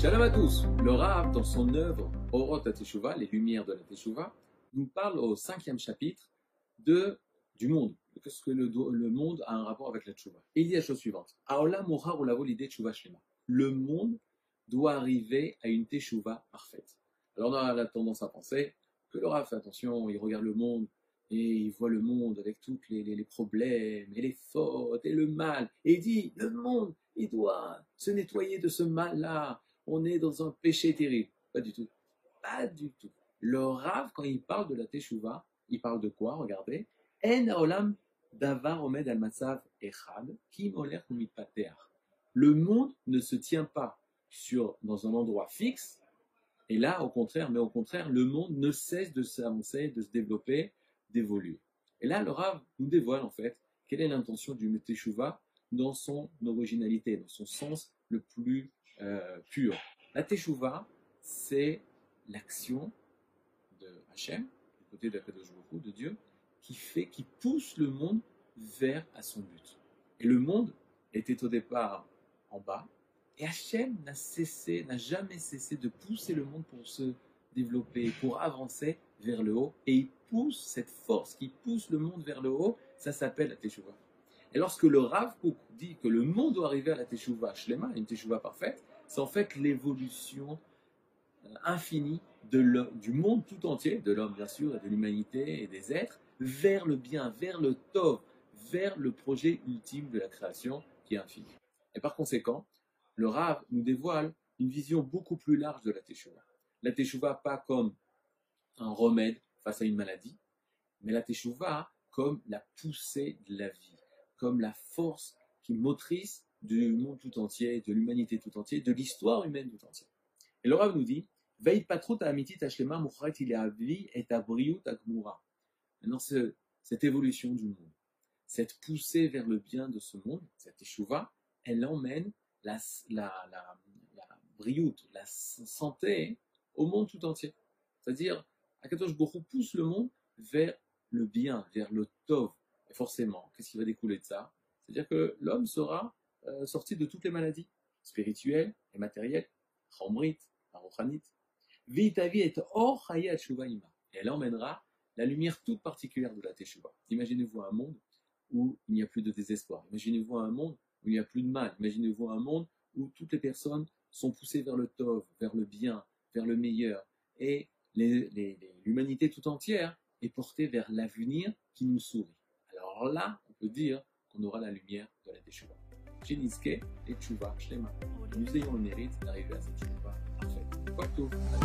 Shalom à tous. Le Rav, dans son œuvre Orot Teshuva, les lumières de la Teshuva, nous parle au cinquième chapitre de, du monde. Qu'est-ce que le, le, monde a un rapport avec la Teshuva Et il dit la chose suivante. Le monde doit arriver à une Teshuva parfaite. Alors on a la tendance à penser que le Rav fait attention, il regarde le monde et il voit le monde avec tous les, les, les, problèmes et les fautes et le mal. Et il dit, le monde, il doit se nettoyer de ce mal-là on est dans un péché terrible. Pas du tout. Pas du tout. Le Rav, quand il parle de la Teshuvah, il parle de quoi Regardez? En olam davar omed al matzav echad kim oler Le monde ne se tient pas sur, dans un endroit fixe. Et là, au contraire, mais au contraire, le monde ne cesse de s'avancer, de se développer, d'évoluer. Et là, le Rav nous dévoile en fait quelle est l'intention du Teshuvah dans son originalité, dans son sens le plus euh. La Teshuvah, c'est l'action de Hachem, du côté de la de Dieu, qui fait, qui pousse le monde vers à son but. Et le monde était au départ en bas, et Hachem n'a cessé, n'a jamais cessé de pousser le monde pour se développer, pour avancer vers le haut, et il pousse cette force qui pousse le monde vers le haut, ça s'appelle la Teshuvah. Et lorsque le Rav Kook dit que le monde doit arriver à la Teshuvah Shlema, une Teshuvah parfaite, c'est en fait l'évolution euh, infinie du monde tout entier, de l'homme bien sûr, et de l'humanité et des êtres, vers le bien, vers le tov, vers le projet ultime de la création qui est infini. Et par conséquent, le Rav nous dévoile une vision beaucoup plus large de la Teshuvah. La Teshuvah pas comme un remède face à une maladie, mais la Teshuvah comme la poussée de la vie, comme la force qui motrice du monde tout entier, de l'humanité tout entière, de l'histoire humaine tout entière. Et le nous dit, Veille patrut amitit ashlema mucharet il et abriut agmura. Maintenant, cette évolution du monde, cette poussée vers le bien de ce monde, cette échouva, elle emmène la, la, la, la santé au monde tout entier. C'est-à-dire, Akatosh Borou pousse le monde vers le bien, vers le tov. Et forcément, qu'est-ce qui va découler de ça? C'est-à-dire que l'homme sera euh, sorti de toutes les maladies spirituelles et matérielles, chomrit, arochanit. Vitavi est or Et elle emmènera la lumière toute particulière de la Teshuvah. Imaginez-vous un monde où il n'y a plus de désespoir. Imaginez-vous un monde où il n'y a plus de mal. Imaginez-vous un monde où toutes les personnes sont poussées vers le tov, vers le bien, vers le meilleur. Et l'humanité tout entière est portée vers l'avenir qui nous sourit. Alors là, on peut dire qu'on aura la lumière de la Teshuvah. Jeniske et Tchouva Shlema. Nous ayons le mérite d'arriver à cette Tchouva parfaite.